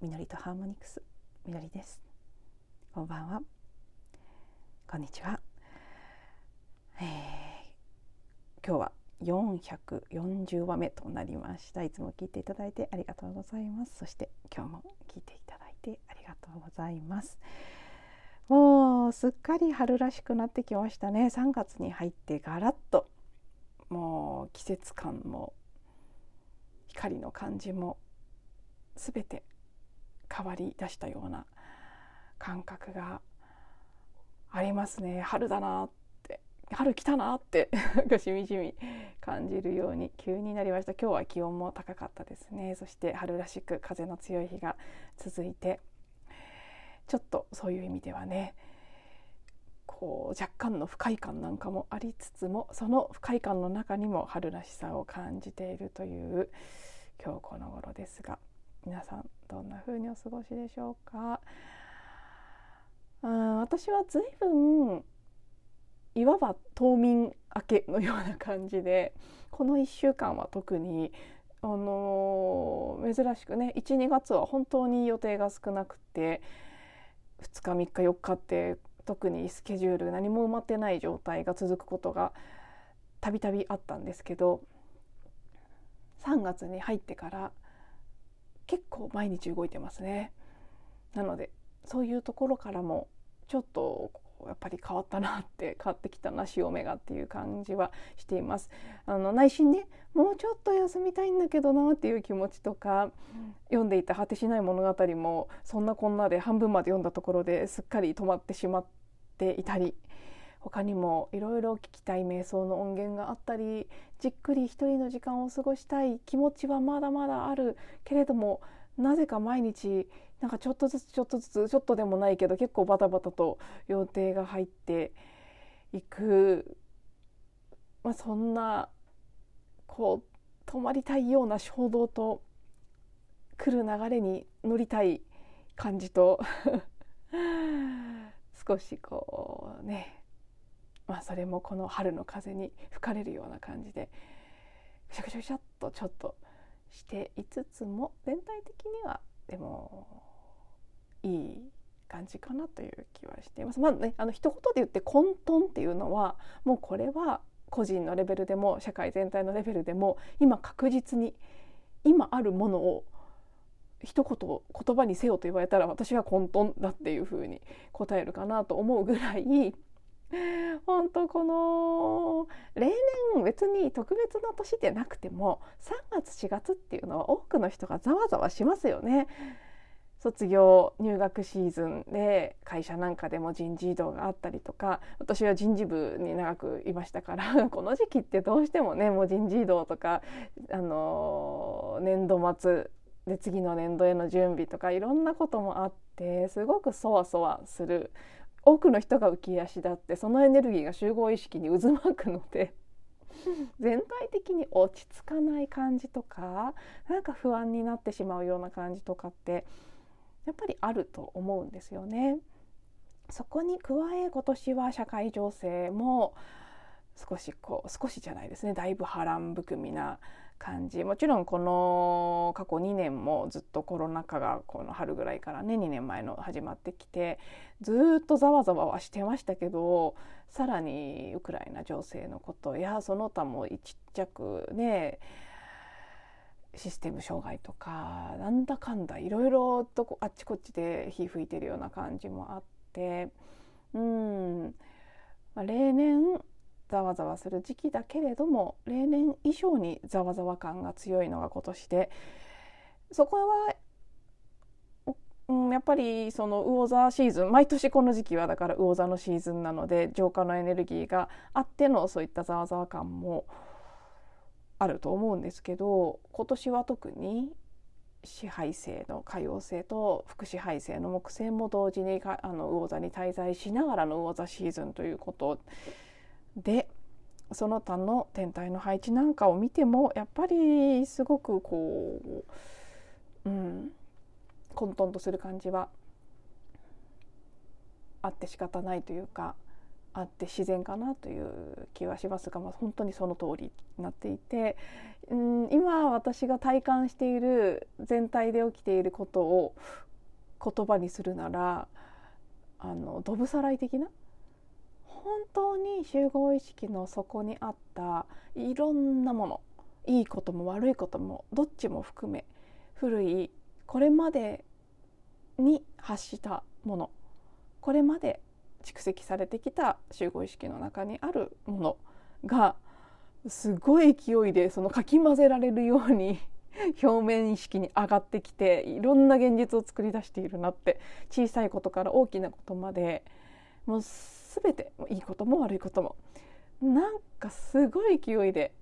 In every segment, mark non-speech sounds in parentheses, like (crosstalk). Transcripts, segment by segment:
みのりとハーモニクスみのりです。こんばんは。こんにちは、えー、今日は440話目となりました。いつも聞いていただいてありがとうございます。そして今日も聞いていただいてありがとうございます。もうすっかり春らしくなってきましたね。3月に入ってガラッと。もう季節感も光の感じも全て変わりだしたような感覚がありますね。春だなって。春来たなって。(laughs) しみじみ感じるように急になりました。今日は気温も高かったですね。そして春らしく風の強い日が続いて。ちょっとそういう意味ではねこう若干の不快感なんかもありつつもその不快感の中にも春らしさを感じているという今日この頃ですが。皆さんどんな風にお過ごしでしょうか？うん私は随分いわば冬眠明けのような感じでこの1週間は特にあのー、珍しくね12月は本当に予定が少なくて2日3日4日って特にスケジュール何も埋まってない状態が続くことがたびたびあったんですけど3月に入ってから結構毎日動いてますね。なのでそういうところからもちょっとやっぱり変わったなって (laughs) 変わってきたな潮目がっていう感じはしています。あの内心ねもうちょっと休みたいんだけどなっていう気持ちとか、うん、読んでいた果てしない物語もそんなこんなで半分まで読んだところですっかり止まってしまっていたり他にもいろいろ聞きたい瞑想の音源があったりじっくり一人の時間を過ごしたい気持ちはまだまだあるけれどもなぜか毎日なんかちょっとずつちょっとずつちょっとでもないけど結構バタバタと予定が入っていく、まあ、そんなこう止まりたいような衝動と来る流れに乗りたい感じと (laughs) 少しこうねまあ、それもこの春の風に吹かれるような感じでぐしゃぐしゃぐしゃっとちょっとしていつつも全体的にはでもいい感じかなという気はしています。まあね、あの一言で言って混沌っていうのはもうこれは個人のレベルでも社会全体のレベルでも今確実に今あるものを一言言葉にせよと言われたら私は混沌だっていうふうに答えるかなと思うぐらい (laughs) 本当この例年別に特別な年でなくても3月4月っていうのは多くの人がざわざわしますよね。卒業入学シーズンで会社なんかでも人事異動があったりとか私は人事部に長くいましたから (laughs) この時期ってどうしてもねもう人事異動とか、あの年度末で次の年度への準備とかいろんなこともあってすごくそわそわする多くの人が浮き足立ってそのエネルギーが集合意識に渦巻くので (laughs) 全体的に落ち着かない感じとかなんか不安になってしまうような感じとかってやっぱりあると思うんですよね。そこに加え今年は社会情勢も少しこう少しじゃないですねだいぶ波乱含みな感じ。もちろんこの過去2年もずっとコロナ禍がこの春ぐらいからね2年前の始まってきてずっとざわざわはしてましたけどさらにウクライナ情勢のことやその他もちっちゃくねシステム障害とかなんだかんだいろいろとあっちこっちで火吹いてるような感じもあってうん、まあ、例年ざわざわする時期だけれども例年以上にざわざわ感が強いのが今年でそこは、うん、やっぱりその魚座シーズン毎年この時期はだから魚座のシーズンなので浄化のエネルギーがあってのそういったざわざわ感もあると思うんですけど今年は特に支配性の海王星と副支配性の木星も同時にあの魚座に滞在しながらの魚座シーズンということでその他の天体の配置なんかを見てもやっぱりすごくこう、うん、混沌とする感じはあって仕方ないというかあって自然かなという気はしますが、まあ、本当にその通りになっていてうん今私が体感している全体で起きていることを言葉にするならあのドブさらい的な本当に集合意識の底にあったいろんなものいいことも悪いこともどっちも含め古いこれまでに発したものこれまで蓄積されてきた集合意識の中にあるものがすごい勢いでそのかき混ぜられるように (laughs) 表面意識に上がってきていろんな現実を作り出しているなって小さいことから大きなことまでもう全ていいことも悪いこともなんかすごい勢いで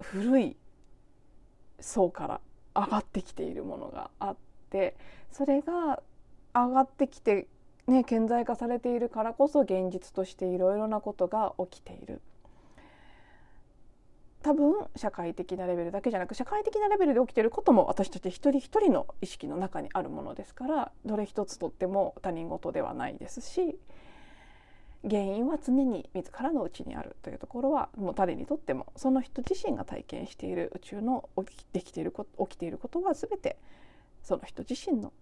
古い層から上がってきているものがあってそれが上がってきて、ね、顕在化されているからこそ現実としていろいろなことが起きている。多分社会的なレベルだけじゃなく社会的なレベルで起きていることも私たち一人一人の意識の中にあるものですからどれ一つとっても他人事ではないですし原因は常に自らの内にあるというところはもう誰にとってもその人自身が体験している宇宙の起きてきている起きていることは全てその人自身の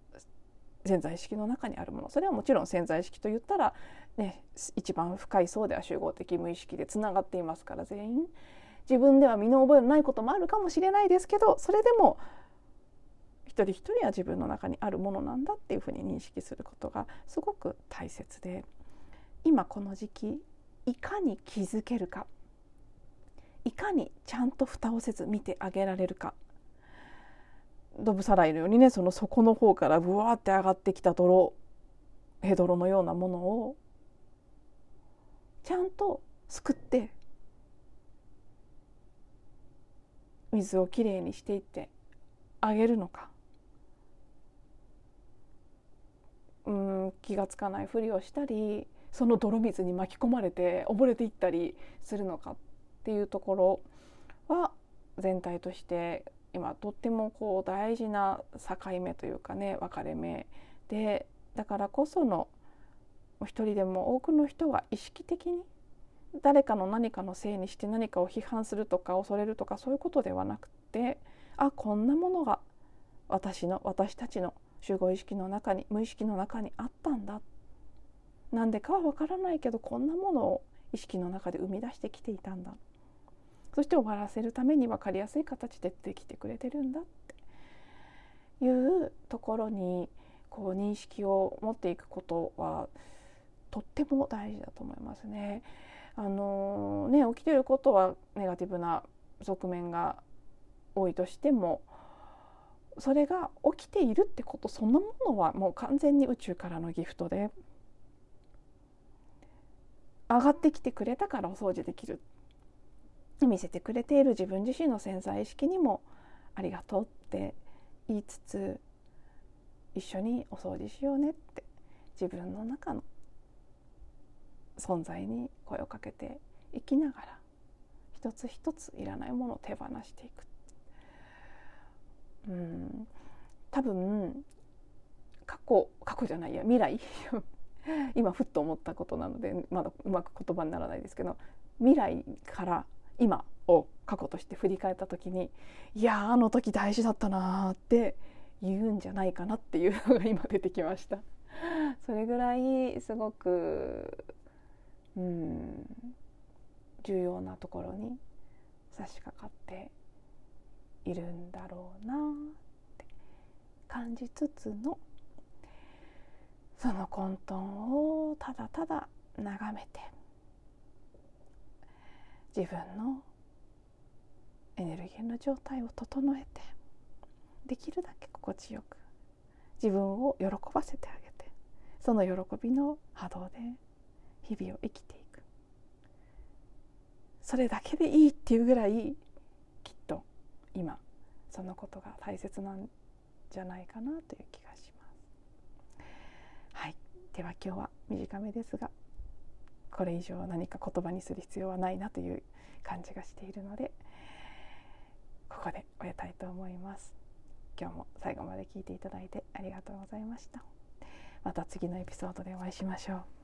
潜在意識の中にあるもの。それはもちろん潜在意識といったら、ね、一番深い層では集合的無意識でつながっていますから全員自分では身の覚えのないこともあるかもしれないですけどそれでも一人一人は自分の中にあるものなんだっていうふうに認識することがすごく大切で今この時期いかに気づけるかいかにちゃんと蓋をせず見てあげられるか。ドブさらいのようにねその底の方からブワーって上がってきた泥ヘドロのようなものをちゃんとすくって水をきれいにしていってあげるのか。うん気が付かないふりをしたりその泥水に巻き込まれて溺れていったりするのかっていうところは全体として今とってもこう大事な境目というかね分かれ目でだからこその一人でも多くの人が意識的に誰かの何かのせいにして何かを批判するとか恐れるとかそういうことではなくてあこんなものが私の私たちの集合意識の中に無意識の中にあったんだ。なんでかは分からないけどこんなものを意識の中で生み出してきていたんだ。そして終わらせるために分かりやすい形でできてくれてるんだって。いうところにこう認識を持っていくことはとっても大事だと思いますね。あのね起きてることはネガティブな側面が多いとしてもそれが起きているってことそのものはもう完全に宇宙からのギフトで上がってきてくれたからお掃除できる。見せてくれている。自分自身の潜在意識にもありがとうって言いつつ一緒にお掃除しようねって自分の中の存在に声をかけていきながら一つ一ついらないものを手放していく。うん。多分過去過去じゃないや未来。(laughs) 今ふっと思ったことなのでまだうまく言葉にならないですけど未来から今を過去として振り返った時にいやあの時大事だったなって言うんじゃないかなっていうのが今出てきました。それぐらいすごくうん重要なところに差し掛かっているんだろうなって感じつつのその混沌をただただ眺めて自分のエネルギーの状態を整えてできるだけ心地よく自分を喜ばせてあげてその喜びの波動で日々を生きていくそれだけでいいっていうぐらいきっと今そのことが大切なんじゃないかなという気がします。はい、では今日は短めですがこれ以上何か言葉にする必要はないなという感じがしているのでここで終えたいと思います。今日も最後まで聞いていただいてありがとうございました。また次のエピソードでお会いしましょう。